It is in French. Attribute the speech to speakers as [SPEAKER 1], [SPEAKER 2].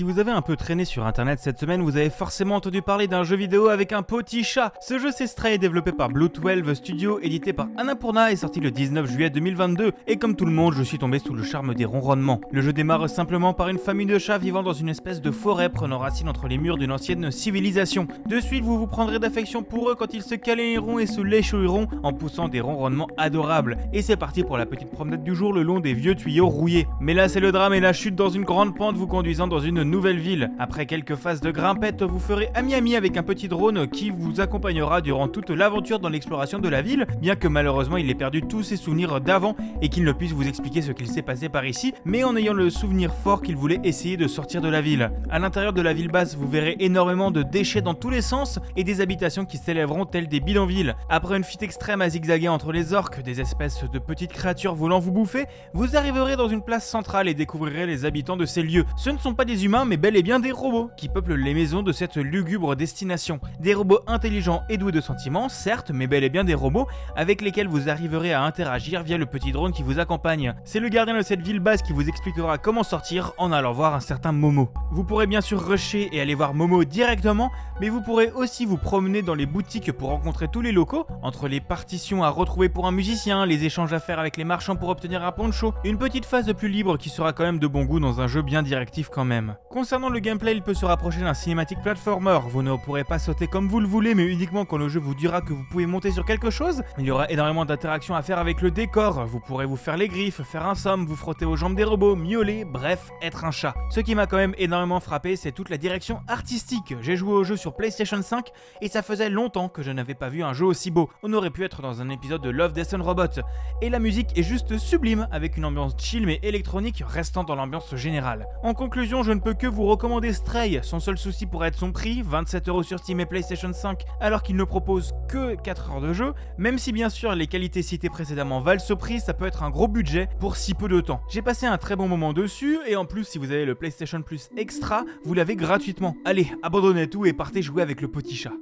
[SPEAKER 1] Si vous avez un peu traîné sur internet cette semaine, vous avez forcément entendu parler d'un jeu vidéo avec un petit chat. Ce jeu c'est Stray, développé par Blue 12 Studio, édité par Annapurna, est sorti le 19 juillet 2022. Et comme tout le monde, je suis tombé sous le charme des ronronnements. Le jeu démarre simplement par une famille de chats vivant dans une espèce de forêt prenant racine entre les murs d'une ancienne civilisation. De suite, vous vous prendrez d'affection pour eux quand ils se câlineront et se léchouilleront en poussant des ronronnements adorables. Et c'est parti pour la petite promenade du jour le long des vieux tuyaux rouillés. Mais là, c'est le drame et la chute dans une grande pente vous conduisant dans une nouvelle ville. Après quelques phases de grimpette, vous ferez ami-ami avec un petit drone qui vous accompagnera durant toute l'aventure dans l'exploration de la ville, bien que malheureusement il ait perdu tous ses souvenirs d'avant et qu'il ne puisse vous expliquer ce qu'il s'est passé par ici, mais en ayant le souvenir fort qu'il voulait essayer de sortir de la ville. À l'intérieur de la ville basse, vous verrez énormément de déchets dans tous les sens et des habitations qui s'élèveront telles des bidonvilles. Après une fuite extrême à zigzaguer entre les orques, des espèces de petites créatures voulant vous bouffer, vous arriverez dans une place centrale et découvrirez les habitants de ces lieux. Ce ne sont pas des humains, mais bel et bien des robots qui peuplent les maisons de cette lugubre destination. Des robots intelligents et doués de sentiments, certes, mais bel et bien des robots avec lesquels vous arriverez à interagir via le petit drone qui vous accompagne. C'est le gardien de cette ville basse qui vous expliquera comment sortir en allant voir un certain Momo. Vous pourrez bien sûr rusher et aller voir Momo directement, mais vous pourrez aussi vous promener dans les boutiques pour rencontrer tous les locaux, entre les partitions à retrouver pour un musicien, les échanges à faire avec les marchands pour obtenir un poncho, une petite phase plus libre qui sera quand même de bon goût dans un jeu bien directif quand même. Concernant le gameplay, il peut se rapprocher d'un cinématique platformer, vous ne pourrez pas sauter comme vous le voulez, mais uniquement quand le jeu vous dira que vous pouvez monter sur quelque chose. Il y aura énormément d'interactions à faire avec le décor, vous pourrez vous faire les griffes, faire un somme, vous frotter aux jambes des robots, miauler, bref, être un chat. Ce qui m'a quand même énormément frappé, c'est toute la direction artistique. J'ai joué au jeu sur PlayStation 5 et ça faisait longtemps que je n'avais pas vu un jeu aussi beau. On aurait pu être dans un épisode de Love, Death and Robot. Et la musique est juste sublime avec une ambiance chill mais électronique restant dans l'ambiance générale. En conclusion, je ne peux que vous recommander Stray. Son seul souci pourrait être son prix, 27€ sur Steam et PlayStation 5, alors qu'il ne propose que 4 heures de jeu. Même si bien sûr les qualités citées précédemment valent ce prix, ça peut être un gros budget pour si peu de temps. J'ai passé un très bon moment dessus et en plus si vous avez le PlayStation Plus Extra, vous l'avez gratuitement. Allez, abandonnez tout et partez jouer avec le petit chat.